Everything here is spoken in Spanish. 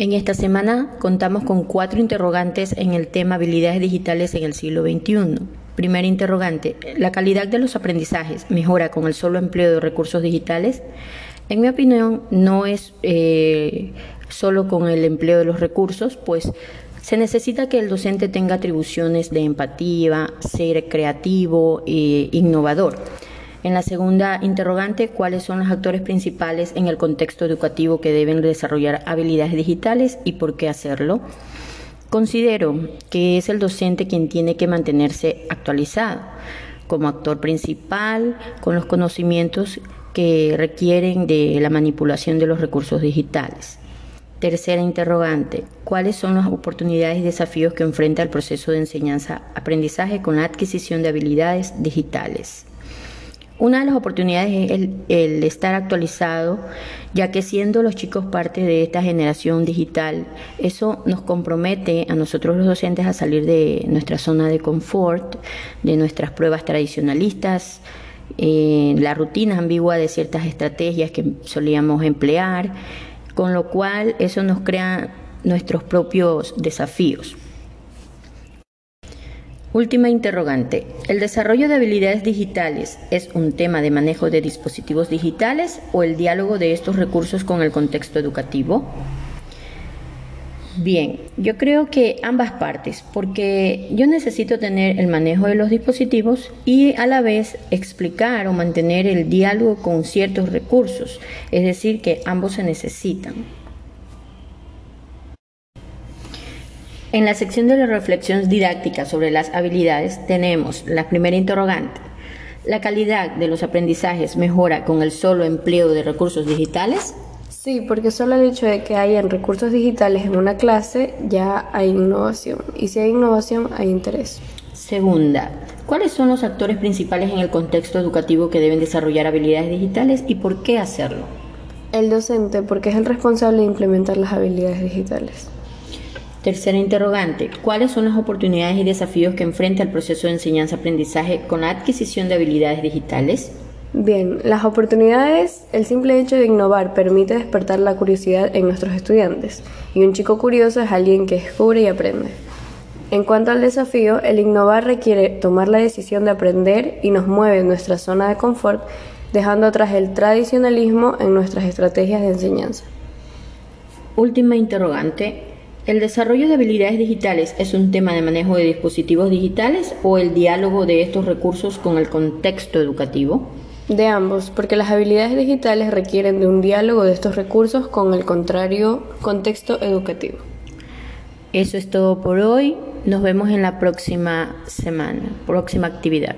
En esta semana contamos con cuatro interrogantes en el tema habilidades digitales en el siglo XXI. Primer interrogante, ¿la calidad de los aprendizajes mejora con el solo empleo de recursos digitales? En mi opinión, no es eh, solo con el empleo de los recursos, pues se necesita que el docente tenga atribuciones de empatía, ser creativo e innovador. En la segunda interrogante, ¿cuáles son los actores principales en el contexto educativo que deben desarrollar habilidades digitales y por qué hacerlo? Considero que es el docente quien tiene que mantenerse actualizado como actor principal con los conocimientos que requieren de la manipulación de los recursos digitales. Tercera interrogante, ¿cuáles son las oportunidades y desafíos que enfrenta el proceso de enseñanza-aprendizaje con la adquisición de habilidades digitales? Una de las oportunidades es el, estar actualizado, ya que siendo los chicos parte de esta generación digital, eso nos compromete a nosotros los docentes a salir de nuestra zona de confort, de nuestras pruebas tradicionalistas, eh, la rutina ambigua de ciertas estrategias que solíamos emplear, con lo cual eso nos crea nuestros propios desafíos. Última interrogante. ¿El desarrollo de habilidades digitales es un tema de manejo de dispositivos digitales o el diálogo de estos recursos con el contexto educativo? Bien, yo creo que ambas partes, porque yo necesito tener el manejo de los dispositivos y a la vez explicar o mantener el diálogo con ciertos recursos, es decir, que ambos se necesitan. En la sección de la reflexión didáctica sobre las habilidades tenemos la primera interrogante. ¿La calidad de los aprendizajes mejora con el solo empleo de recursos digitales? Sí, porque solo el hecho de que hayan recursos digitales en una clase ya hay innovación. Y si hay innovación, hay interés. Segunda, ¿cuáles son los actores principales en el contexto educativo que deben desarrollar habilidades digitales y por qué hacerlo? El docente, porque es el responsable de implementar las habilidades digitales. Tercera interrogante, ¿cuáles son las oportunidades y desafíos que enfrenta el proceso de enseñanza-aprendizaje con la adquisición de habilidades digitales? Bien, las oportunidades, el simple hecho de innovar permite despertar la curiosidad en nuestros estudiantes y un chico curioso es alguien que descubre y aprende. En cuanto al desafío, el innovar requiere tomar la decisión de aprender y nos mueve en nuestra zona de confort, dejando atrás el tradicionalismo en nuestras estrategias de enseñanza. Última interrogante, ¿El desarrollo de habilidades digitales es un tema de manejo de dispositivos digitales o el diálogo de estos recursos con el contexto educativo? De ambos, porque las habilidades digitales requieren de un diálogo de estos recursos con el contrario contexto educativo. Eso es todo por hoy. Nos vemos en la próxima semana, próxima actividad.